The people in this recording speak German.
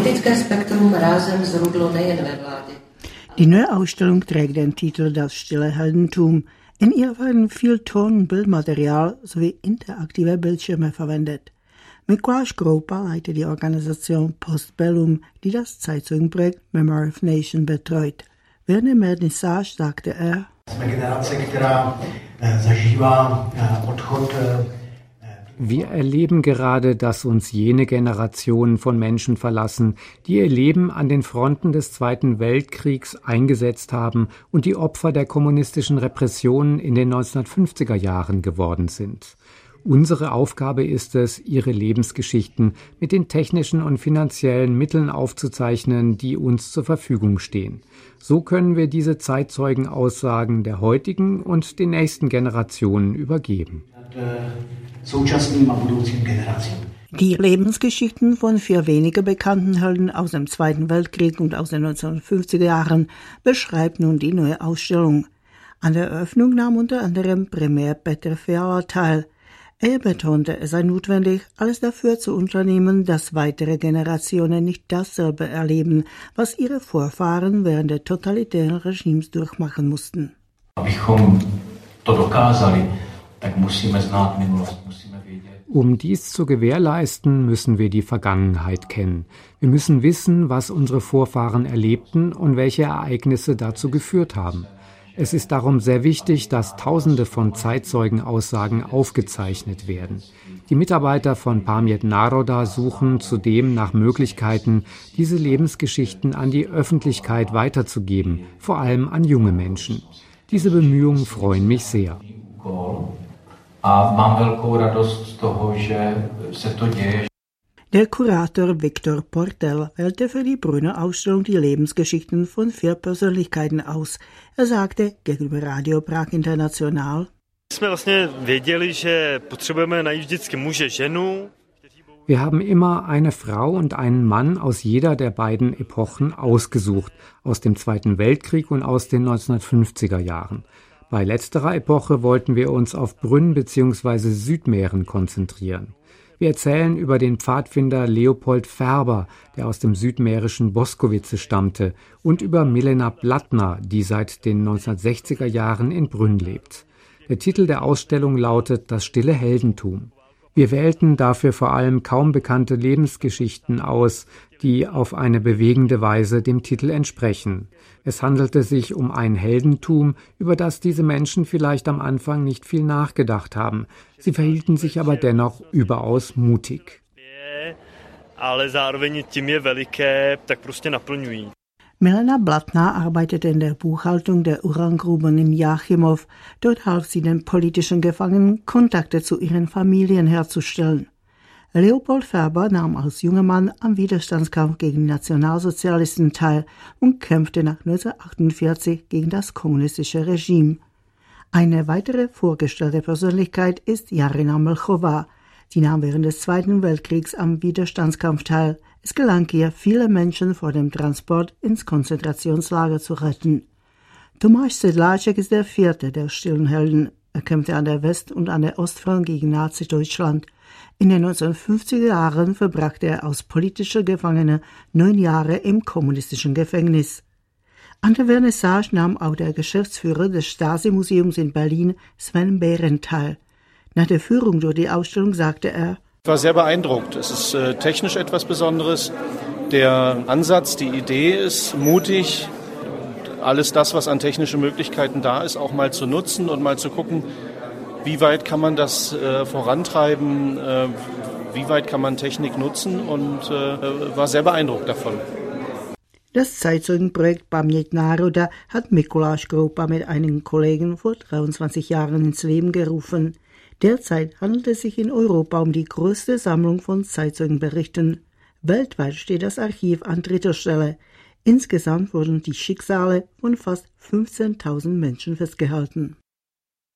politické spektrum rázem zrudlo nejen ve vládě. Die neue Ausstellung trägt den Titel Das stille Heldentum. In ihr werden viel Ton- und Bildmaterial sowie interaktive Bildschirme verwendet. Mikuláš Kroupa leitet die Organisation Postbellum, die das Zeitzeugenprojekt Memory of Nation betreut. Während der Vernissage sagte er, Jsme generace, která eh, zažívá eh, odchod eh, wir erleben gerade, dass uns jene Generationen von Menschen verlassen, die ihr Leben an den Fronten des Zweiten Weltkriegs eingesetzt haben und die Opfer der kommunistischen Repressionen in den 1950er Jahren geworden sind. Unsere Aufgabe ist es, ihre Lebensgeschichten mit den technischen und finanziellen Mitteln aufzuzeichnen, die uns zur Verfügung stehen. So können wir diese Zeitzeugenaussagen der heutigen und den nächsten Generationen übergeben současným a budoucím generacím. Die Lebensgeschichten von vier weniger bekannten Helden aus dem Zweiten Weltkrieg und aus den 1950er Jahren beschreibt nun die neue Ausstellung. An der Eröffnung nahm unter anderem Primär Peter Fiala teil. Er betonte, es sei notwendig, alles dafür zu unternehmen, dass weitere Generationen nicht dasselbe erleben, was ihre Vorfahren während der totalitären Regimes durchmachen mussten. Abychom to dokázali, um dies zu gewährleisten, müssen wir die Vergangenheit kennen. Wir müssen wissen, was unsere Vorfahren erlebten und welche Ereignisse dazu geführt haben. Es ist darum sehr wichtig, dass Tausende von Zeitzeugenaussagen aufgezeichnet werden. Die Mitarbeiter von Pamiet Naroda suchen zudem nach Möglichkeiten, diese Lebensgeschichten an die Öffentlichkeit weiterzugeben, vor allem an junge Menschen. Diese Bemühungen freuen mich sehr. A mám velkou radost z toho, že se to děje. Der Kurator Viktor Portel wählte für die Brünner Ausstellung die Lebensgeschichten von vier Persönlichkeiten aus. Er sagte gegenüber Radio Prag International. Wir haben immer eine Frau und einen Mann aus jeder der beiden Epochen ausgesucht, aus dem Zweiten Weltkrieg und aus den 1950er Jahren. Bei letzterer Epoche wollten wir uns auf Brünn bzw. Südmähren konzentrieren. Wir erzählen über den Pfadfinder Leopold Färber, der aus dem südmährischen Boskowice stammte, und über Milena Blattner, die seit den 1960er Jahren in Brünn lebt. Der Titel der Ausstellung lautet Das stille Heldentum. Wir wählten dafür vor allem kaum bekannte Lebensgeschichten aus, die auf eine bewegende Weise dem Titel entsprechen. Es handelte sich um ein Heldentum, über das diese Menschen vielleicht am Anfang nicht viel nachgedacht haben. Sie verhielten sich aber dennoch überaus mutig. Ale zároveň tím je veliké, tak prostě naplňují. Milena Blattner arbeitete in der Buchhaltung der Urangruben in Jachimow. Dort half sie den politischen Gefangenen, Kontakte zu ihren Familien herzustellen. Leopold Färber nahm als junger Mann am Widerstandskampf gegen Nationalsozialisten teil und kämpfte nach 1948 gegen das kommunistische Regime. Eine weitere vorgestellte Persönlichkeit ist Jarina Melchova. Sie nahm während des Zweiten Weltkriegs am Widerstandskampf teil. Es gelang ihr, viele Menschen vor dem Transport ins Konzentrationslager zu retten. Tomasz Sedlacek ist der vierte der stillen Helden. Er kämpfte an der West- und an der Ostfront gegen Nazi-Deutschland. In den 1950er Jahren verbrachte er als politischer Gefangener neun Jahre im kommunistischen Gefängnis. An der Vernissage nahm auch der Geschäftsführer des Stasi-Museums in Berlin, Sven Behrendt, teil. Nach der Führung durch die Ausstellung sagte er, ich war sehr beeindruckt. Es ist äh, technisch etwas Besonderes. Der Ansatz, die Idee ist mutig, alles das, was an technischen Möglichkeiten da ist, auch mal zu nutzen und mal zu gucken, wie weit kann man das äh, vorantreiben, äh, wie weit kann man Technik nutzen und äh, war sehr beeindruckt davon. Das Zeitzeugenprojekt Pamięć Naroda hat Mikuláš Kroupa mit einigen Kollegen vor 23 Jahren ins Leben gerufen. Derzeit handelt es sich in Europa um die größte Sammlung von Zeitzeugenberichten. Weltweit steht das Archiv an dritter Stelle. Insgesamt wurden die Schicksale von fast 15.000 Menschen festgehalten.